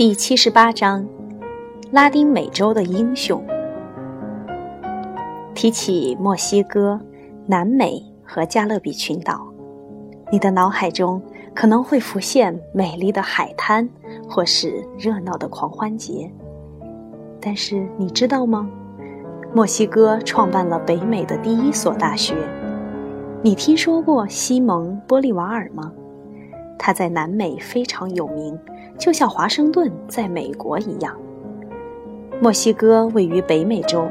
第七十八章：拉丁美洲的英雄。提起墨西哥、南美和加勒比群岛，你的脑海中可能会浮现美丽的海滩，或是热闹的狂欢节。但是你知道吗？墨西哥创办了北美的第一所大学。你听说过西蒙·玻利瓦尔吗？他在南美非常有名。就像华盛顿在美国一样，墨西哥位于北美洲，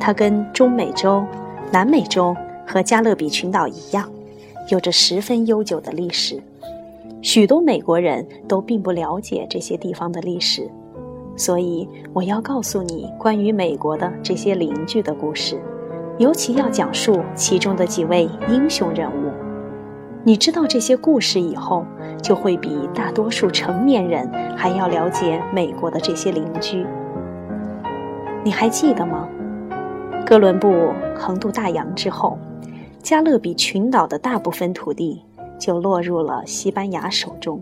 它跟中美洲、南美洲和加勒比群岛一样，有着十分悠久的历史。许多美国人都并不了解这些地方的历史，所以我要告诉你关于美国的这些邻居的故事，尤其要讲述其中的几位英雄人物。你知道这些故事以后，就会比大多数成年人还要了解美国的这些邻居。你还记得吗？哥伦布横渡大洋之后，加勒比群岛的大部分土地就落入了西班牙手中。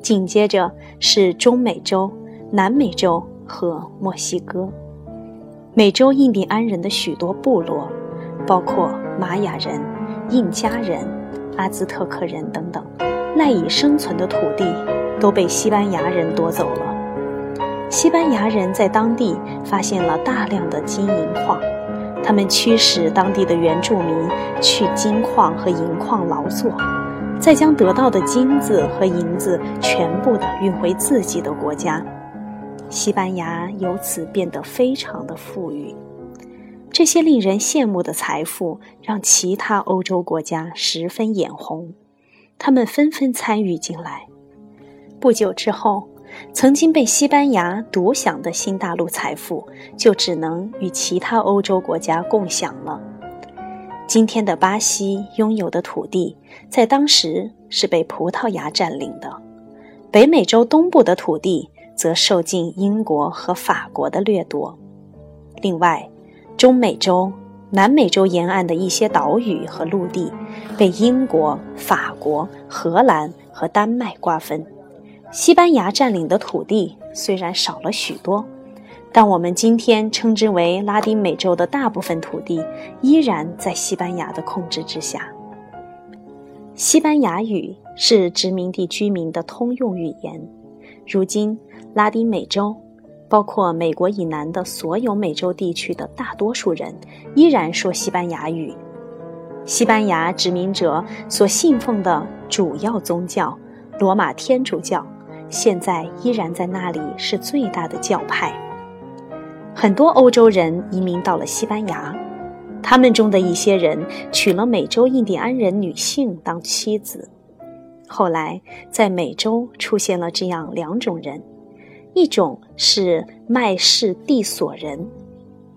紧接着是中美洲、南美洲和墨西哥。美洲印第安人的许多部落，包括玛雅人、印加人。阿兹特克人等等赖以生存的土地都被西班牙人夺走了。西班牙人在当地发现了大量的金银矿，他们驱使当地的原住民去金矿和银矿劳作，再将得到的金子和银子全部的运回自己的国家。西班牙由此变得非常的富裕。这些令人羡慕的财富让其他欧洲国家十分眼红，他们纷纷参与进来。不久之后，曾经被西班牙独享的新大陆财富就只能与其他欧洲国家共享了。今天的巴西拥有的土地，在当时是被葡萄牙占领的，北美洲东部的土地则受尽英国和法国的掠夺。另外，中美洲、南美洲沿岸的一些岛屿和陆地，被英国、法国、荷兰和丹麦瓜分。西班牙占领的土地虽然少了许多，但我们今天称之为拉丁美洲的大部分土地，依然在西班牙的控制之下。西班牙语是殖民地居民的通用语言。如今，拉丁美洲。包括美国以南的所有美洲地区的大多数人依然说西班牙语。西班牙殖民者所信奉的主要宗教——罗马天主教，现在依然在那里是最大的教派。很多欧洲人移民到了西班牙，他们中的一些人娶了美洲印第安人女性当妻子。后来，在美洲出现了这样两种人。一种是麦氏地索人，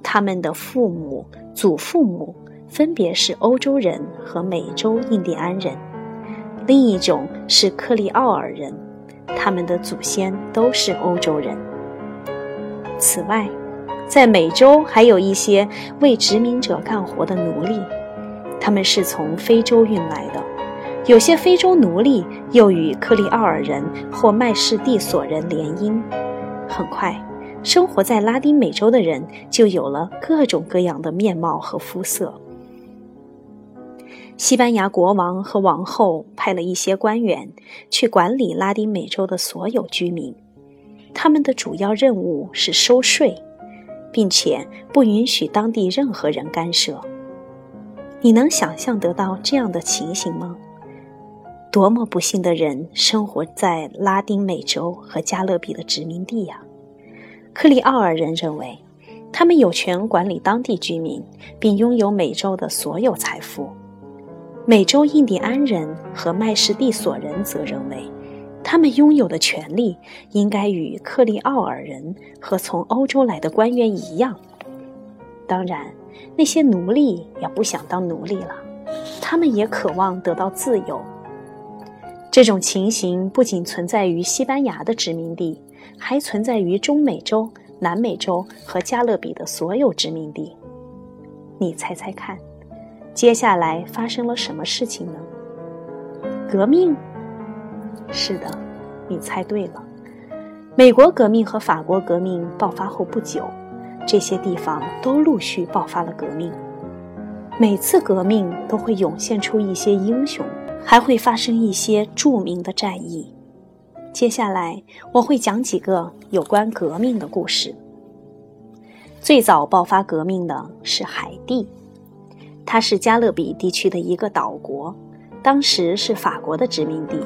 他们的父母、祖父母分别是欧洲人和美洲印第安人；另一种是克利奥尔人，他们的祖先都是欧洲人。此外，在美洲还有一些为殖民者干活的奴隶，他们是从非洲运来的。有些非洲奴隶又与克里奥尔人或麦氏蒂索人联姻。很快，生活在拉丁美洲的人就有了各种各样的面貌和肤色。西班牙国王和王后派了一些官员去管理拉丁美洲的所有居民，他们的主要任务是收税，并且不允许当地任何人干涉。你能想象得到这样的情形吗？多么不幸的人生活在拉丁美洲和加勒比的殖民地呀！克里奥尔人认为，他们有权管理当地居民，并拥有美洲的所有财富。美洲印第安人和麦士蒂索人则认为，他们拥有的权利应该与克里奥尔人和从欧洲来的官员一样。当然，那些奴隶也不想当奴隶了，他们也渴望得到自由。这种情形不仅存在于西班牙的殖民地，还存在于中美洲、南美洲和加勒比的所有殖民地。你猜猜看，接下来发生了什么事情呢？革命？是的，你猜对了。美国革命和法国革命爆发后不久，这些地方都陆续爆发了革命。每次革命都会涌现出一些英雄，还会发生一些著名的战役。接下来我会讲几个有关革命的故事。最早爆发革命的是海地，它是加勒比地区的一个岛国，当时是法国的殖民地。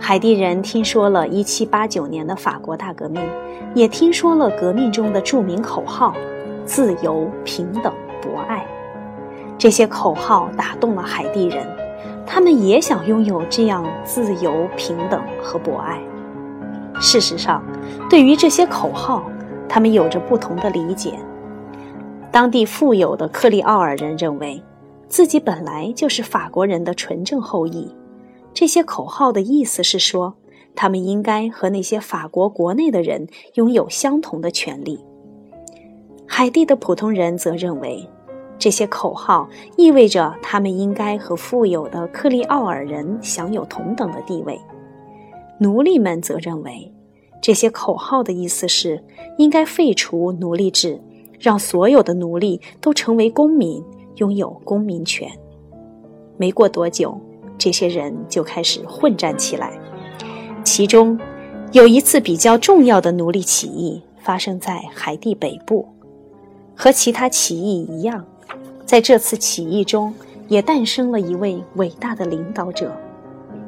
海地人听说了1789年的法国大革命，也听说了革命中的著名口号“自由、平等、博爱”。这些口号打动了海地人，他们也想拥有这样自由、平等和博爱。事实上，对于这些口号，他们有着不同的理解。当地富有的克利奥尔人认为，自己本来就是法国人的纯正后裔。这些口号的意思是说，他们应该和那些法国国内的人拥有相同的权利。海地的普通人则认为。这些口号意味着他们应该和富有的克利奥尔人享有同等的地位。奴隶们则认为，这些口号的意思是应该废除奴隶制，让所有的奴隶都成为公民，拥有公民权。没过多久，这些人就开始混战起来。其中，有一次比较重要的奴隶起义发生在海地北部，和其他起义一样。在这次起义中，也诞生了一位伟大的领导者，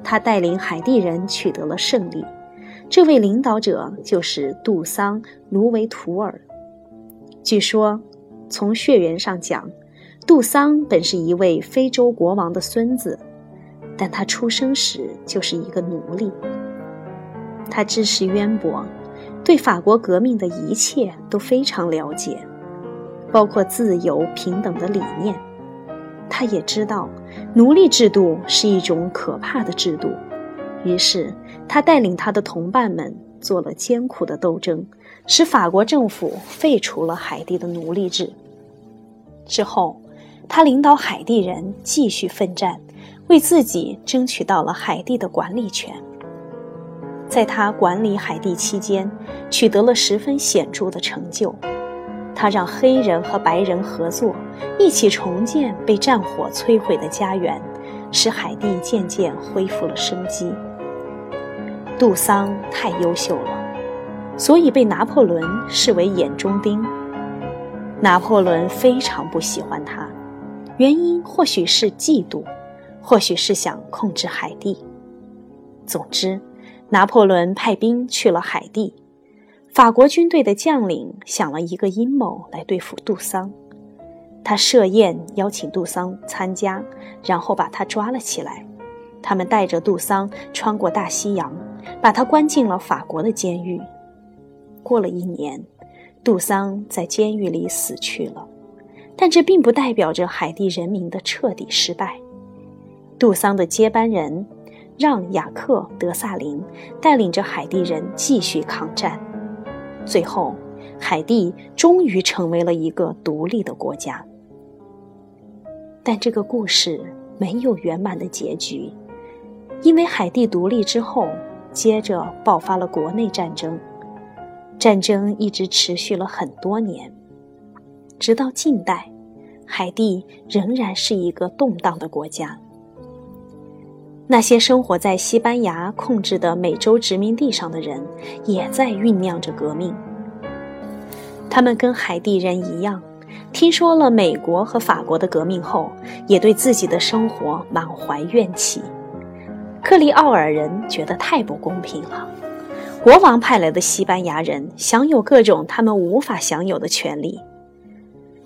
他带领海地人取得了胜利。这位领导者就是杜桑·卢维图尔。据说，从血缘上讲，杜桑本是一位非洲国王的孙子，但他出生时就是一个奴隶。他知识渊博，对法国革命的一切都非常了解。包括自由平等的理念，他也知道奴隶制度是一种可怕的制度，于是他带领他的同伴们做了艰苦的斗争，使法国政府废除了海地的奴隶制。之后，他领导海地人继续奋战，为自己争取到了海地的管理权。在他管理海地期间，取得了十分显著的成就。他让黑人和白人合作，一起重建被战火摧毁的家园，使海地渐渐恢复了生机。杜桑太优秀了，所以被拿破仑视为眼中钉。拿破仑非常不喜欢他，原因或许是嫉妒，或许是想控制海地。总之，拿破仑派兵去了海地。法国军队的将领想了一个阴谋来对付杜桑，他设宴邀请杜桑参加，然后把他抓了起来。他们带着杜桑穿过大西洋，把他关进了法国的监狱。过了一年，杜桑在监狱里死去了，但这并不代表着海地人民的彻底失败。杜桑的接班人让·雅克·德萨林带领着海地人继续抗战。最后，海地终于成为了一个独立的国家。但这个故事没有圆满的结局，因为海地独立之后，接着爆发了国内战争，战争一直持续了很多年，直到近代，海地仍然是一个动荡的国家。那些生活在西班牙控制的美洲殖民地上的人，也在酝酿着革命。他们跟海地人一样，听说了美国和法国的革命后，也对自己的生活满怀怨气。克里奥尔人觉得太不公平了，国王派来的西班牙人享有各种他们无法享有的权利。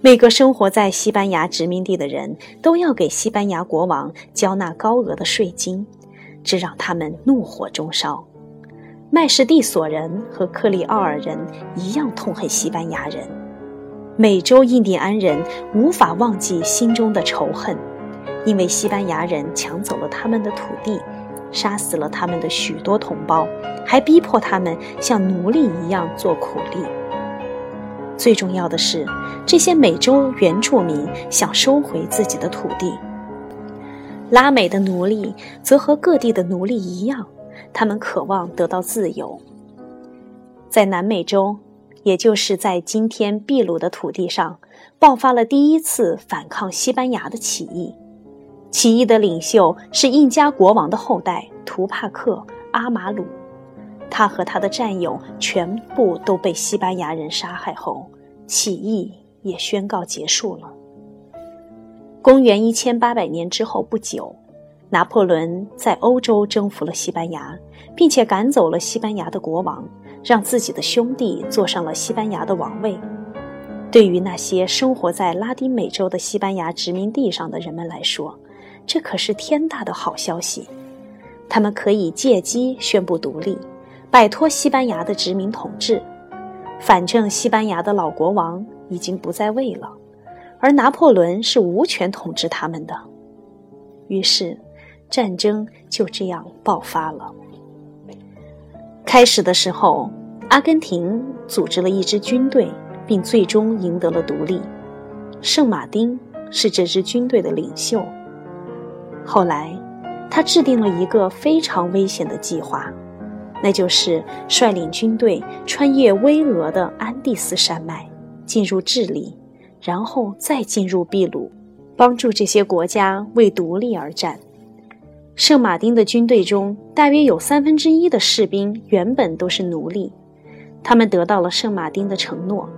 每个生活在西班牙殖民地的人都要给西班牙国王交纳高额的税金，这让他们怒火中烧。麦士蒂索人和克里奥尔人一样痛恨西班牙人，美洲印第安人无法忘记心中的仇恨，因为西班牙人抢走了他们的土地，杀死了他们的许多同胞，还逼迫他们像奴隶一样做苦力。最重要的是，这些美洲原住民想收回自己的土地。拉美的奴隶则和各地的奴隶一样，他们渴望得到自由。在南美洲，也就是在今天秘鲁的土地上，爆发了第一次反抗西班牙的起义。起义的领袖是印加国王的后代图帕克·阿马鲁，他和他的战友全部都被西班牙人杀害后，起义也宣告结束了。公元一千八百年之后不久，拿破仑在欧洲征服了西班牙，并且赶走了西班牙的国王，让自己的兄弟坐上了西班牙的王位。对于那些生活在拉丁美洲的西班牙殖民地上的人们来说，这可是天大的好消息，他们可以借机宣布独立，摆脱西班牙的殖民统治。反正西班牙的老国王已经不在位了，而拿破仑是无权统治他们的。于是，战争就这样爆发了。开始的时候，阿根廷组织了一支军队，并最终赢得了独立。圣马丁是这支军队的领袖。后来，他制定了一个非常危险的计划，那就是率领军队穿越巍峨的安第斯山脉，进入智利，然后再进入秘鲁，帮助这些国家为独立而战。圣马丁的军队中，大约有三分之一的士兵原本都是奴隶，他们得到了圣马丁的承诺，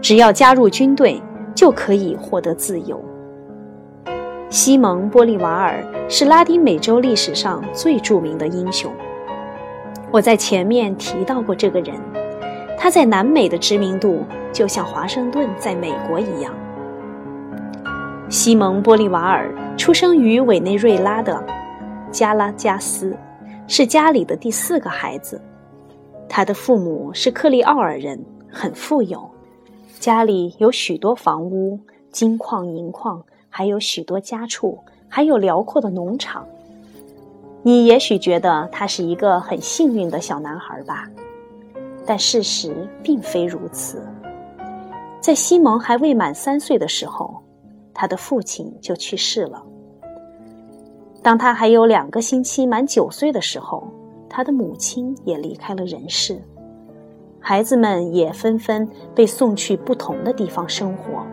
只要加入军队，就可以获得自由。西蒙·玻利瓦尔是拉丁美洲历史上最著名的英雄。我在前面提到过这个人，他在南美的知名度就像华盛顿在美国一样。西蒙·玻利瓦尔出生于委内瑞拉的加拉加斯，是家里的第四个孩子。他的父母是克利奥尔人，很富有，家里有许多房屋、金矿、银矿。还有许多家畜，还有辽阔的农场。你也许觉得他是一个很幸运的小男孩吧，但事实并非如此。在西蒙还未满三岁的时候，他的父亲就去世了。当他还有两个星期满九岁的时候，他的母亲也离开了人世。孩子们也纷纷被送去不同的地方生活。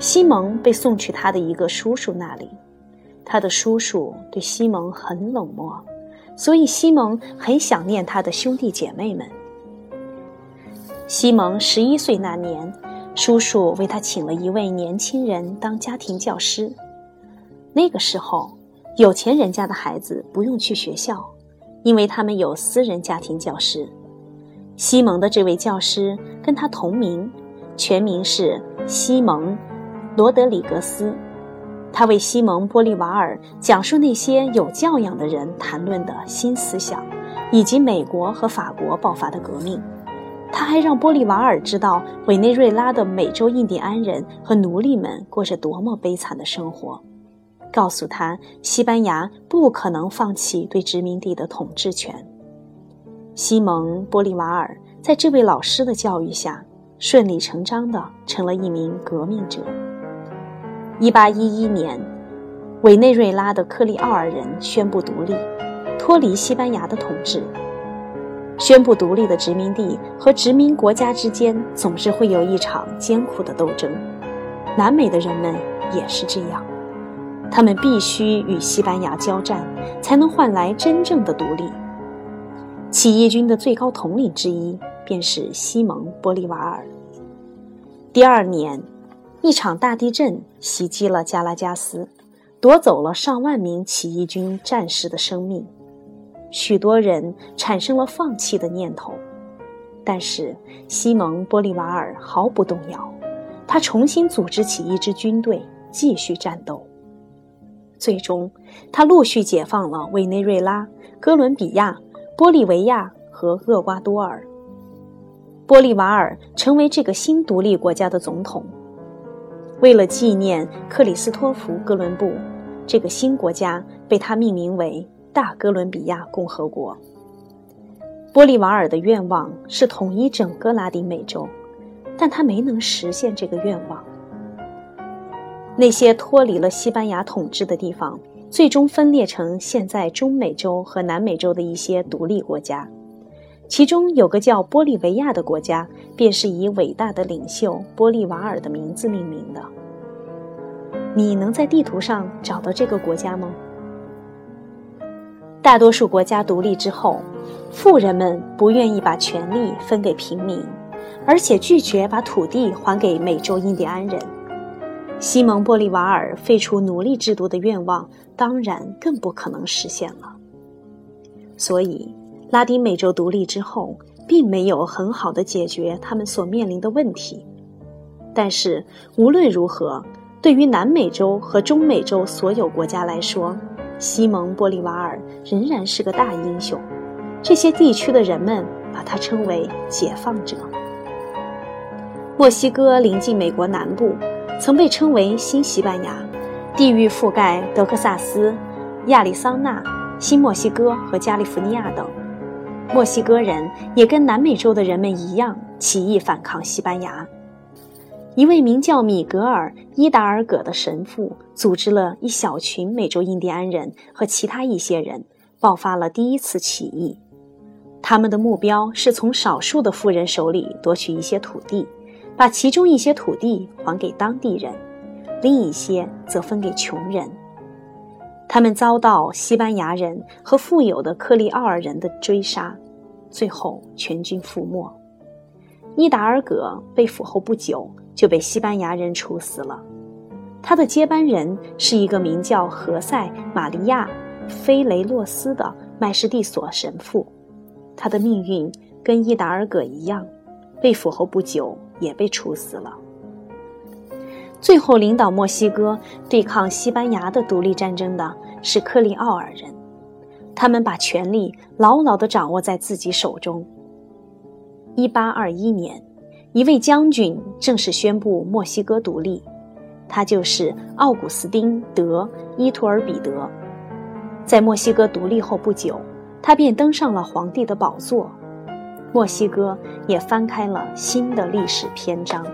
西蒙被送去他的一个叔叔那里，他的叔叔对西蒙很冷漠，所以西蒙很想念他的兄弟姐妹们。西蒙十一岁那年，叔叔为他请了一位年轻人当家庭教师。那个时候，有钱人家的孩子不用去学校，因为他们有私人家庭教师。西蒙的这位教师跟他同名，全名是西蒙。罗德里格斯，他为西蒙·玻利瓦尔讲述那些有教养的人谈论的新思想，以及美国和法国爆发的革命。他还让玻利瓦尔知道委内瑞拉的美洲印第安人和奴隶们过着多么悲惨的生活，告诉他西班牙不可能放弃对殖民地的统治权。西蒙·玻利瓦尔在这位老师的教育下，顺理成章地成了一名革命者。一八一一年，委内瑞拉的克利奥尔人宣布独立，脱离西班牙的统治。宣布独立的殖民地和殖民国家之间总是会有一场艰苦的斗争。南美的人们也是这样，他们必须与西班牙交战，才能换来真正的独立。起义军的最高统领之一便是西蒙·玻利瓦尔。第二年。一场大地震袭击了加拉加斯，夺走了上万名起义军战士的生命，许多人产生了放弃的念头。但是西蒙·玻利瓦尔毫不动摇，他重新组织起一支军队，继续战斗。最终，他陆续解放了委内瑞拉、哥伦比亚、玻利维亚和厄瓜多尔。玻利瓦尔成为这个新独立国家的总统。为了纪念克里斯托弗·哥伦布，这个新国家被他命名为大哥伦比亚共和国。玻利瓦尔的愿望是统一整个拉丁美洲，但他没能实现这个愿望。那些脱离了西班牙统治的地方，最终分裂成现在中美洲和南美洲的一些独立国家。其中有个叫玻利维亚的国家，便是以伟大的领袖玻利瓦尔的名字命名的。你能在地图上找到这个国家吗？大多数国家独立之后，富人们不愿意把权力分给平民，而且拒绝把土地还给美洲印第安人。西蒙·玻利瓦尔废除奴隶制度的愿望，当然更不可能实现了。所以，拉丁美洲独立之后，并没有很好的解决他们所面临的问题。但是，无论如何，对于南美洲和中美洲所有国家来说，西蒙·玻利瓦尔仍然是个大英雄，这些地区的人们把他称为“解放者”。墨西哥临近美国南部，曾被称为“新西班牙”，地域覆盖德克萨斯、亚利桑那、新墨西哥和加利福尼亚等。墨西哥人也跟南美洲的人们一样，起义反抗西班牙。一位名叫米格尔·伊达尔戈的神父组织了一小群美洲印第安人和其他一些人，爆发了第一次起义。他们的目标是从少数的富人手里夺取一些土地，把其中一些土地还给当地人，另一些则分给穷人。他们遭到西班牙人和富有的克利奥尔人的追杀，最后全军覆没。伊达尔戈被俘后不久。就被西班牙人处死了。他的接班人是一个名叫何塞·玛利亚·菲雷洛斯的麦士蒂索神父。他的命运跟伊达尔戈一样，被俘后不久也被处死了。最后领导墨西哥对抗西班牙的独立战争的是克利奥尔人，他们把权力牢牢地掌握在自己手中。一八二一年。一位将军正式宣布墨西哥独立，他就是奥古斯丁·德·伊图尔比德。在墨西哥独立后不久，他便登上了皇帝的宝座，墨西哥也翻开了新的历史篇章。